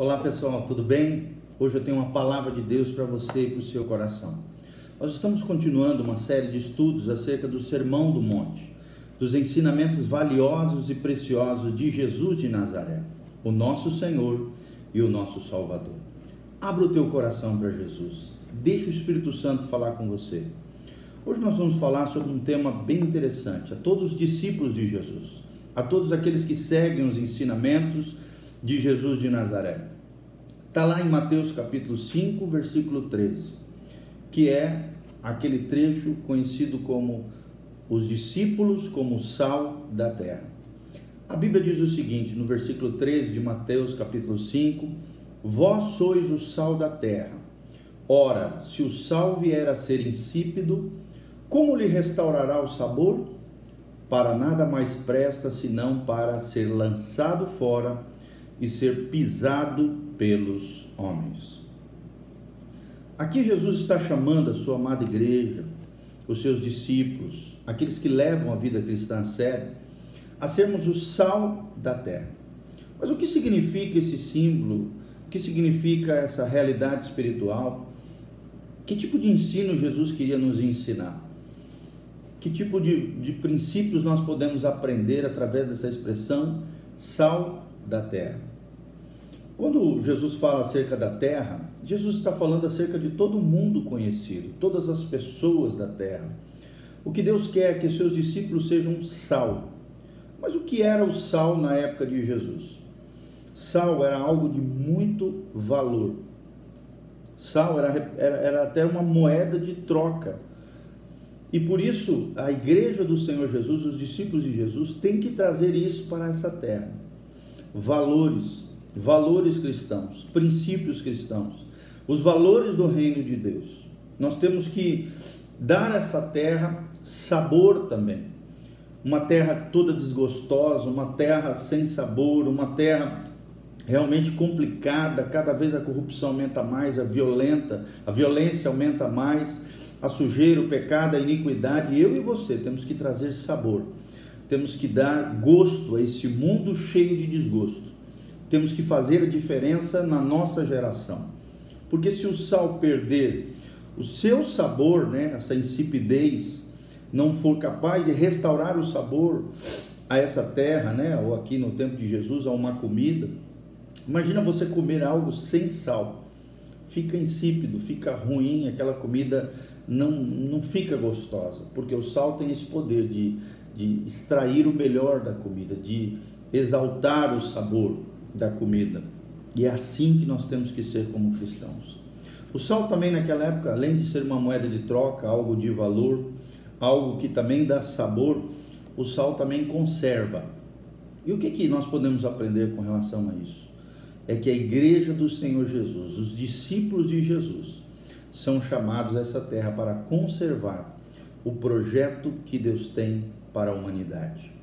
Olá pessoal, tudo bem? Hoje eu tenho uma palavra de Deus para você e para o seu coração. Nós estamos continuando uma série de estudos acerca do Sermão do Monte, dos ensinamentos valiosos e preciosos de Jesus de Nazaré, o nosso Senhor e o nosso Salvador. Abra o teu coração para Jesus, deixe o Espírito Santo falar com você. Hoje nós vamos falar sobre um tema bem interessante a todos os discípulos de Jesus, a todos aqueles que seguem os ensinamentos de Jesus de Nazaré. Está lá em Mateus capítulo 5, versículo 13, que é aquele trecho conhecido como os discípulos como sal da terra. A Bíblia diz o seguinte, no versículo 13 de Mateus capítulo 5, Vós sois o sal da terra. Ora, se o sal vier a ser insípido, como lhe restaurará o sabor? Para nada mais presta senão para ser lançado fora e ser pisado pelos homens. Aqui Jesus está chamando a sua amada igreja, os seus discípulos, aqueles que levam a vida cristã a sério, a sermos o sal da terra. Mas o que significa esse símbolo? O que significa essa realidade espiritual? Que tipo de ensino Jesus queria nos ensinar? Que tipo de, de princípios nós podemos aprender através dessa expressão sal da terra? Quando Jesus fala acerca da terra, Jesus está falando acerca de todo mundo conhecido, todas as pessoas da terra. O que Deus quer é que seus discípulos sejam sal. Mas o que era o sal na época de Jesus? Sal era algo de muito valor. Sal era, era, era até uma moeda de troca. E por isso a igreja do Senhor Jesus, os discípulos de Jesus, têm que trazer isso para essa terra. Valores, valores cristãos, princípios cristãos, os valores do reino de Deus. Nós temos que dar a essa terra sabor também. Uma terra toda desgostosa, uma terra sem sabor, uma terra realmente complicada, cada vez a corrupção aumenta mais, a violenta, a violência aumenta mais, a sujeira, o pecado, a iniquidade, eu e você temos que trazer sabor. Temos que dar gosto a esse mundo cheio de desgosto temos que fazer a diferença na nossa geração. Porque se o sal perder o seu sabor, né, essa insipidez, não for capaz de restaurar o sabor a essa terra, né, ou aqui no tempo de Jesus, a uma comida, imagina você comer algo sem sal. Fica insípido, fica ruim, aquela comida não, não fica gostosa, porque o sal tem esse poder de, de extrair o melhor da comida, de exaltar o sabor da comida. E é assim que nós temos que ser como cristãos. O sal também naquela época, além de ser uma moeda de troca, algo de valor, algo que também dá sabor, o sal também conserva. E o que, que nós podemos aprender com relação a isso? É que a igreja do Senhor Jesus, os discípulos de Jesus, são chamados a essa terra para conservar o projeto que Deus tem para a humanidade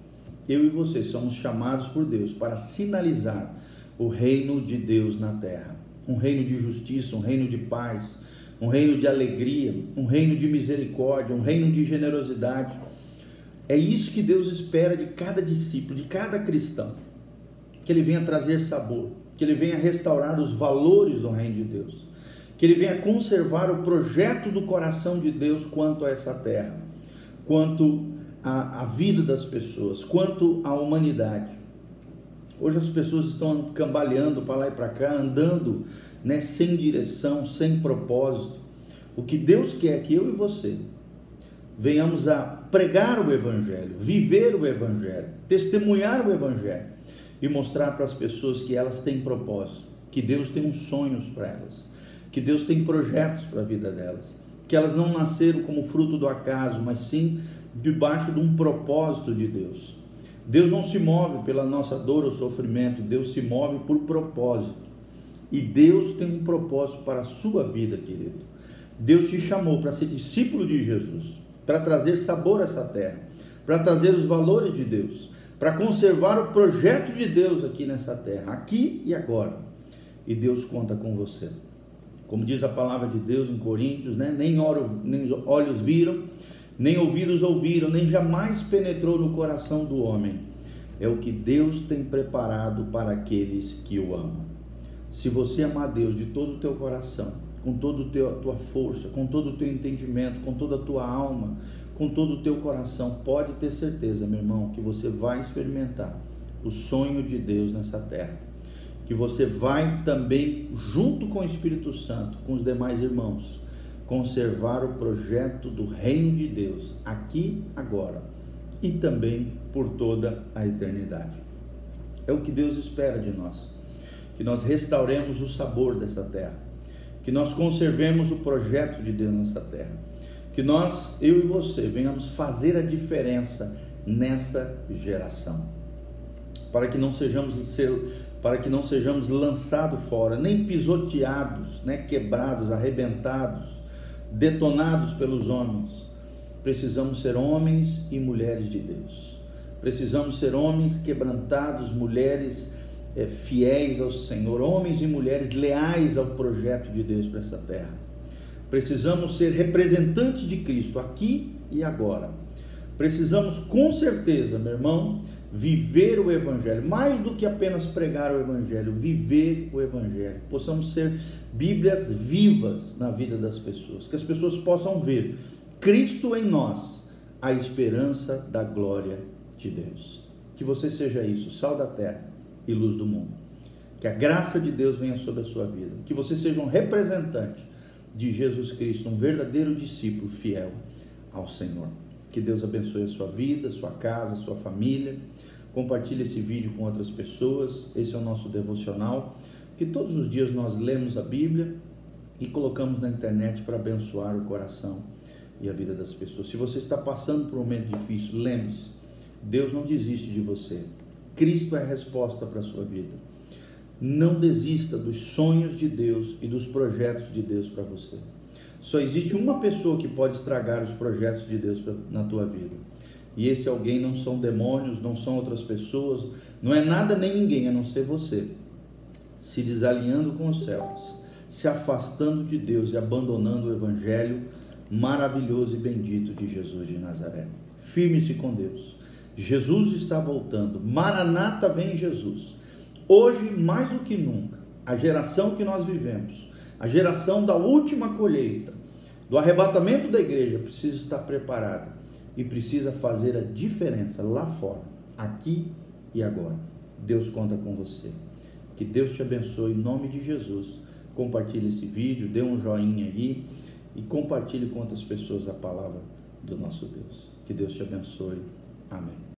eu e você somos chamados por Deus para sinalizar o reino de Deus na terra. Um reino de justiça, um reino de paz, um reino de alegria, um reino de misericórdia, um reino de generosidade. É isso que Deus espera de cada discípulo, de cada cristão. Que ele venha trazer sabor, que ele venha restaurar os valores do reino de Deus, que ele venha conservar o projeto do coração de Deus quanto a essa terra, quanto a, a vida das pessoas, quanto à humanidade. Hoje as pessoas estão cambaleando para lá e para cá, andando né, sem direção, sem propósito. O que Deus quer é que eu e você venhamos a pregar o Evangelho, viver o Evangelho, testemunhar o Evangelho e mostrar para as pessoas que elas têm propósito, que Deus tem uns sonhos para elas, que Deus tem projetos para a vida delas, que elas não nasceram como fruto do acaso, mas sim debaixo de um propósito de Deus. Deus não se move pela nossa dor ou sofrimento, Deus se move por propósito. E Deus tem um propósito para a sua vida, querido. Deus te chamou para ser discípulo de Jesus, para trazer sabor a essa terra, para trazer os valores de Deus, para conservar o projeto de Deus aqui nessa terra, aqui e agora. E Deus conta com você. Como diz a palavra de Deus em Coríntios, né? nem, olhos viram, nem ouvidos ouviram, nem jamais penetrou no coração do homem. É o que Deus tem preparado para aqueles que o amam. Se você amar Deus de todo o teu coração, com toda a tua força, com todo o teu entendimento, com toda a tua alma, com todo o teu coração, pode ter certeza, meu irmão, que você vai experimentar o sonho de Deus nessa terra. Que você vai também, junto com o Espírito Santo, com os demais irmãos, conservar o projeto do reino de Deus aqui, agora e também por toda a eternidade. É o que Deus espera de nós, que nós restauremos o sabor dessa terra, que nós conservemos o projeto de Deus nessa terra, que nós, eu e você, venhamos fazer a diferença nessa geração, para que não sejamos para que não sejamos lançados fora, nem pisoteados, né, quebrados, arrebentados, detonados pelos homens. Precisamos ser homens e mulheres de Deus. Precisamos ser homens quebrantados, mulheres é, fiéis ao Senhor, homens e mulheres leais ao projeto de Deus para essa terra. Precisamos ser representantes de Cristo aqui e agora. Precisamos com certeza, meu irmão, viver o Evangelho, mais do que apenas pregar o Evangelho, viver o Evangelho. Possamos ser Bíblias vivas na vida das pessoas, que as pessoas possam ver Cristo em nós, a esperança da glória de Deus. Que você seja isso, sal da terra e luz do mundo. Que a graça de Deus venha sobre a sua vida. Que você seja um representante de Jesus Cristo, um verdadeiro discípulo fiel ao Senhor. Que Deus abençoe a sua vida, sua casa, sua família. Compartilhe esse vídeo com outras pessoas. Esse é o nosso devocional. Que todos os dias nós lemos a Bíblia e colocamos na internet para abençoar o coração e a vida das pessoas. Se você está passando por um momento difícil, lembre-se: Deus não desiste de você. Cristo é a resposta para a sua vida. Não desista dos sonhos de Deus e dos projetos de Deus para você. Só existe uma pessoa que pode estragar os projetos de Deus na tua vida. E esse alguém não são demônios, não são outras pessoas, não é nada nem ninguém a não ser você. Se desalinhando com os céus, se afastando de Deus e abandonando o evangelho maravilhoso e bendito de Jesus de Nazaré. Firme-se com Deus. Jesus está voltando. Maranata vem Jesus. Hoje, mais do que nunca, a geração que nós vivemos, a geração da última colheita, do arrebatamento da igreja, precisa estar preparada e precisa fazer a diferença lá fora, aqui e agora. Deus conta com você. Que Deus te abençoe em nome de Jesus. Compartilhe esse vídeo, dê um joinha aí e compartilhe com outras pessoas a palavra do nosso Deus. Que Deus te abençoe. Amém.